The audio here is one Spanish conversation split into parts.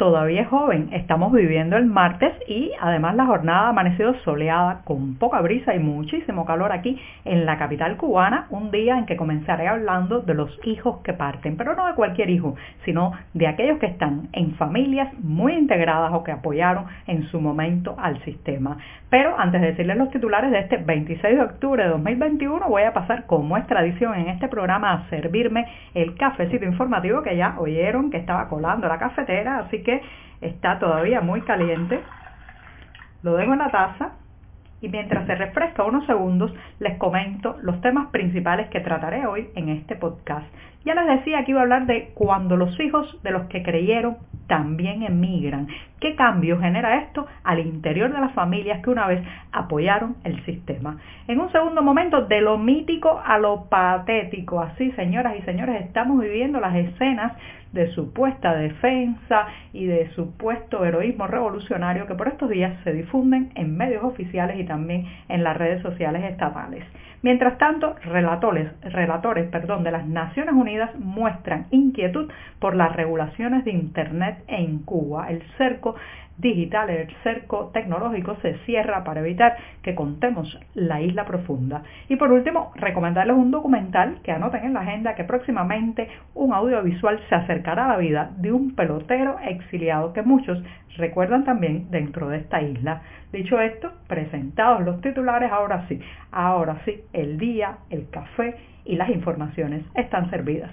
todavía es joven. Estamos viviendo el martes y además la jornada ha amanecido soleada con poca brisa y muchísimo calor aquí en la capital cubana, un día en que comenzaré hablando de los hijos que parten, pero no de cualquier hijo, sino de aquellos que están en familias muy integradas o que apoyaron en su momento al sistema. Pero antes de decirles los titulares de este 26 de octubre de 2021, voy a pasar, como es tradición en este programa, a servirme el cafecito informativo que ya oyeron que estaba colando la cafetera, así que está todavía muy caliente. Lo dejo en la taza y mientras se refresca unos segundos les comento los temas principales que trataré hoy en este podcast. Ya les decía que iba a hablar de cuando los hijos de los que creyeron también emigran. ¿Qué cambio genera esto al interior de las familias que una vez apoyaron el sistema? En un segundo momento, de lo mítico a lo patético. Así, señoras y señores, estamos viviendo las escenas de supuesta defensa y de supuesto heroísmo revolucionario que por estos días se difunden en medios oficiales y también en las redes sociales estatales. Mientras tanto, relatores, relatores perdón, de las Naciones Unidas muestran inquietud por las regulaciones de Internet en Cuba. El cerco digital, el cerco tecnológico se cierra para evitar que contemos la isla profunda. Y por último, recomendarles un documental que anoten en la agenda que próximamente un audiovisual se acercará a la vida de un pelotero exiliado que muchos recuerdan también dentro de esta isla. Dicho esto, presentados los titulares, ahora sí, ahora sí, el día, el café y las informaciones están servidas.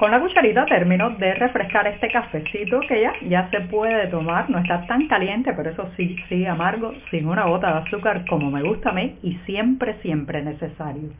Con la cucharita termino de refrescar este cafecito que ya, ya se puede tomar, no está tan caliente, pero eso sí, sí amargo, sin una gota de azúcar como me gusta a mí y siempre, siempre necesario.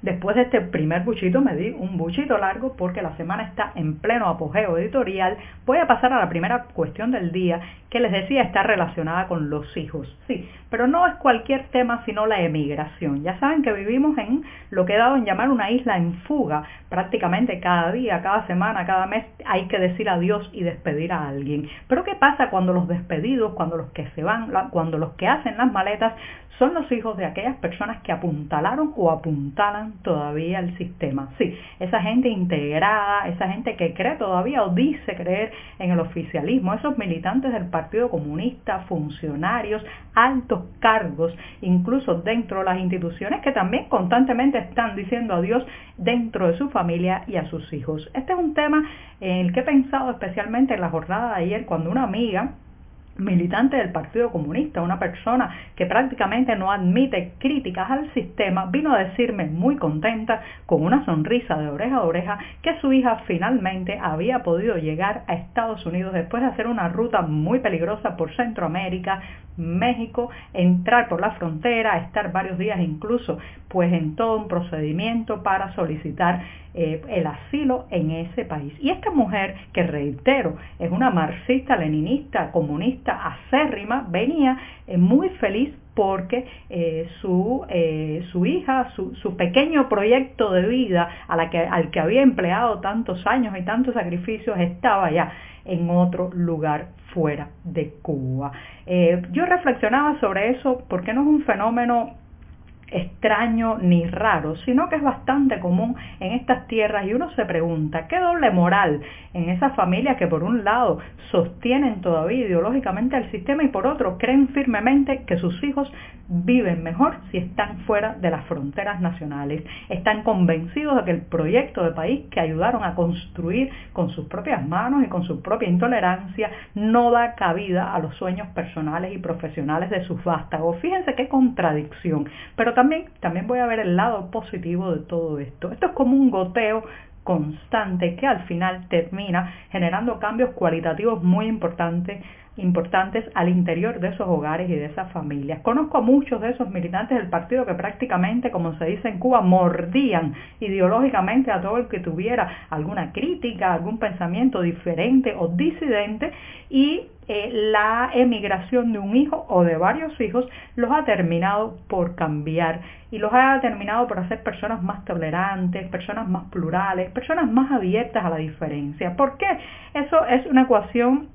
Después de este primer buchito me di un buchito largo porque la semana está en pleno apogeo editorial. Voy a pasar a la primera cuestión del día que les decía está relacionada con los hijos. Sí, pero no es cualquier tema sino la emigración. Ya saben que vivimos en lo que he dado en llamar una isla en fuga. Prácticamente cada día, cada semana, cada mes hay que decir adiós y despedir a alguien. Pero ¿qué pasa cuando los despedidos, cuando los que se van, cuando los que hacen las maletas son los hijos de aquellas personas que apuntalaron o apuntalan todavía el sistema. Sí, esa gente integrada, esa gente que cree todavía o dice creer en el oficialismo, esos militantes del Partido Comunista, funcionarios, altos cargos, incluso dentro de las instituciones que también constantemente están diciendo adiós dentro de su familia y a sus hijos. Este es un tema en el que he pensado especialmente en la jornada de ayer cuando una amiga militante del Partido Comunista, una persona que prácticamente no admite críticas al sistema, vino a decirme muy contenta, con una sonrisa de oreja a oreja, que su hija finalmente había podido llegar a Estados Unidos después de hacer una ruta muy peligrosa por Centroamérica, México, entrar por la frontera, estar varios días incluso pues en todo un procedimiento para solicitar eh, el asilo en ese país. Y esta mujer, que reitero, es una marxista, leninista, comunista acérrima, venía eh, muy feliz porque eh, su, su, hija, su, su, pequeño proyecto de vida a la que, al que había empleado tantos años y tantos sacrificios estaba ya en otro lugar fuera de Cuba. yo reflexionaba sobre eso porque no es un fenómeno extraño ni raro, sino que es bastante común en estas tierras y uno se pregunta, ¿qué doble moral en esas familias que por un lado sostienen todavía ideológicamente el sistema y por otro creen firmemente que sus hijos viven mejor si están fuera de las fronteras nacionales? Están convencidos de que el proyecto de país que ayudaron a construir con sus propias manos y con su propia intolerancia no da cabida a los sueños personales y profesionales de sus vástagos. Fíjense qué contradicción, pero también, también voy a ver el lado positivo de todo esto. Esto es como un goteo constante que al final termina generando cambios cualitativos muy importantes importantes al interior de esos hogares y de esas familias. Conozco a muchos de esos militantes del partido que prácticamente, como se dice en Cuba, mordían ideológicamente a todo el que tuviera alguna crítica, algún pensamiento diferente o disidente y eh, la emigración de un hijo o de varios hijos los ha terminado por cambiar y los ha terminado por hacer personas más tolerantes, personas más plurales, personas más abiertas a la diferencia. ¿Por qué? Eso es una ecuación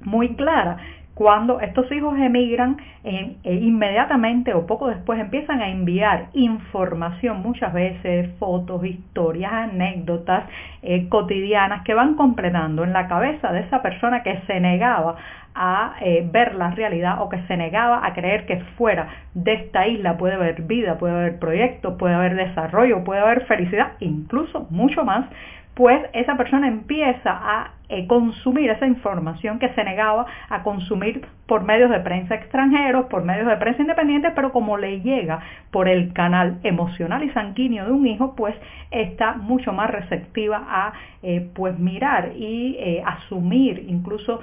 muy clara. Cuando estos hijos emigran, eh, eh, inmediatamente o poco después empiezan a enviar información, muchas veces fotos, historias, anécdotas eh, cotidianas que van completando en la cabeza de esa persona que se negaba a ver la realidad o que se negaba a creer que fuera de esta isla puede haber vida, puede haber proyectos, puede haber desarrollo, puede haber felicidad, incluso mucho más, pues esa persona empieza a eh, consumir esa información que se negaba a consumir por medios de prensa extranjeros, por medios de prensa independientes, pero como le llega por el canal emocional y sanguíneo de un hijo, pues está mucho más receptiva a eh, pues mirar y eh, asumir, incluso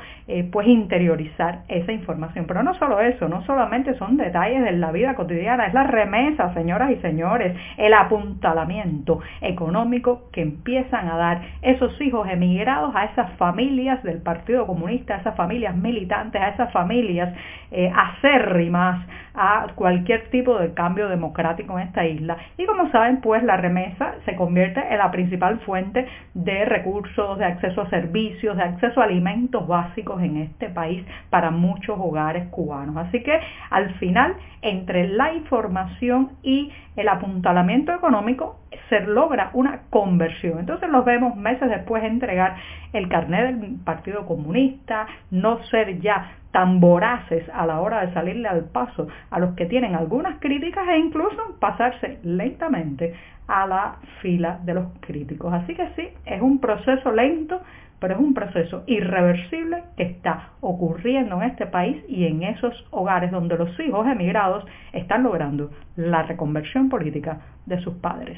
pues interiorizar esa información. Pero no solo eso, no solamente son detalles de la vida cotidiana, es la remesa, señoras y señores, el apuntalamiento económico que empiezan a dar esos hijos emigrados a esas familias del Partido Comunista, a esas familias militantes, a esas familias eh, acérrimas a cualquier tipo de cambio democrático en esta isla. Y como saben, pues la remesa se convierte en la principal fuente de recursos, de acceso a servicios, de acceso a alimentos básicos en este país para muchos hogares cubanos. Así que al final, entre la información y el apuntalamiento económico, se logra una conversión. Entonces los vemos meses después entregar el carnet del Partido Comunista, no ser ya tan voraces a la hora de salirle al paso a los que tienen algunas críticas e incluso pasarse lentamente a la fila de los críticos. Así que sí, es un proceso lento, pero es un proceso irreversible que está ocurriendo en este país y en esos hogares donde los hijos emigrados están logrando la reconversión política de sus padres.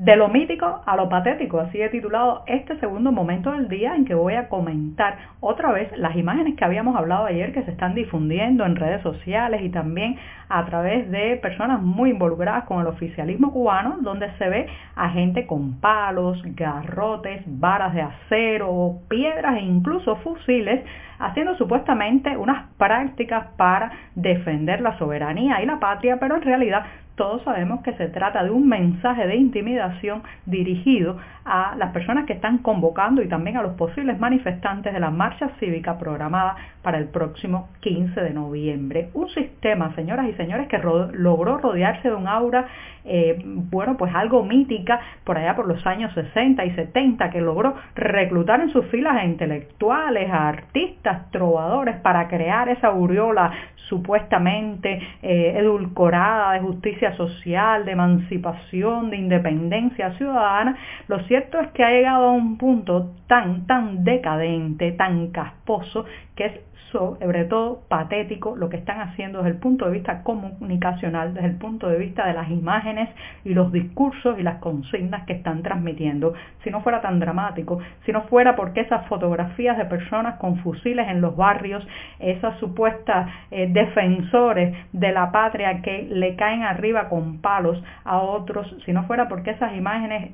De lo mítico a lo patético, así he titulado este segundo momento del día en que voy a comentar otra vez las imágenes que habíamos hablado ayer que se están difundiendo en redes sociales y también a través de personas muy involucradas con el oficialismo cubano, donde se ve a gente con palos, garrotes, varas de acero, piedras e incluso fusiles haciendo supuestamente unas prácticas para defender la soberanía y la patria, pero en realidad todos sabemos que se trata de un mensaje de intimidación dirigido a las personas que están convocando y también a los posibles manifestantes de la marcha cívica programada para el próximo 15 de noviembre. Un sistema, señoras y señores, que logró rodearse de un aura, eh, bueno, pues algo mítica por allá por los años 60 y 70, que logró reclutar en sus filas a intelectuales, a artistas, trovadores, para crear esa aureola supuestamente eh, edulcorada de justicia social, de emancipación, de independencia ciudadana, lo cierto es que ha llegado a un punto tan, tan decadente, tan casposo, que es sobre todo patético lo que están haciendo desde el punto de vista comunicacional, desde el punto de vista de las imágenes y los discursos y las consignas que están transmitiendo. Si no fuera tan dramático, si no fuera porque esas fotografías de personas con fusiles en los barrios, esas supuestas eh, defensores de la patria que le caen arriba con palos a otros, si no fuera porque esas imágenes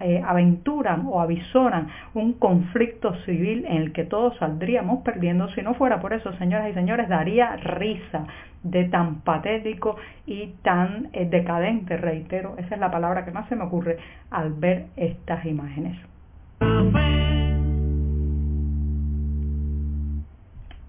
eh, aventuran o avisoran un conflicto civil en el que todos saldríamos perdiendo, si no fuera por eso, señoras y señores, daría risa de tan patético y tan eh, decadente, reitero, esa es la palabra que más se me ocurre al ver estas imágenes.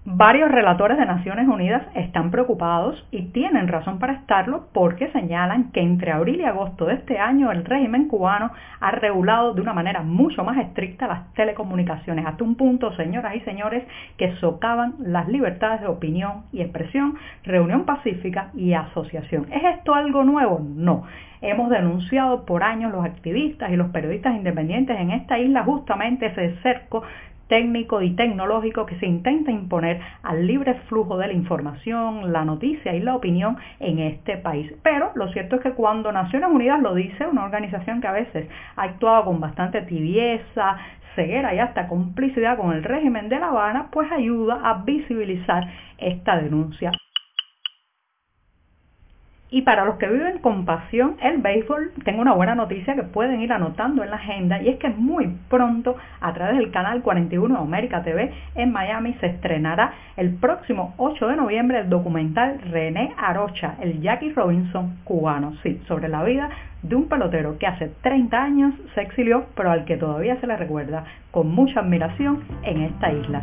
Varios relatores de Naciones Unidas están preocupados y tienen razón para estarlo porque señalan que entre abril y agosto de este año el régimen cubano ha regulado de una manera mucho más estricta las telecomunicaciones, hasta un punto, señoras y señores, que socavan las libertades de opinión y expresión, reunión pacífica y asociación. ¿Es esto algo nuevo? No. Hemos denunciado por años los activistas y los periodistas independientes en esta isla justamente ese cerco técnico y tecnológico que se intenta imponer al libre flujo de la información, la noticia y la opinión en este país. Pero lo cierto es que cuando Naciones Unidas lo dice, una organización que a veces ha actuado con bastante tibieza, ceguera y hasta complicidad con el régimen de La Habana, pues ayuda a visibilizar esta denuncia. Y para los que viven con pasión el béisbol, tengo una buena noticia que pueden ir anotando en la agenda y es que muy pronto a través del canal 41 de América TV en Miami se estrenará el próximo 8 de noviembre el documental René Arocha, el Jackie Robinson cubano, sí, sobre la vida de un pelotero que hace 30 años se exilió pero al que todavía se le recuerda con mucha admiración en esta isla.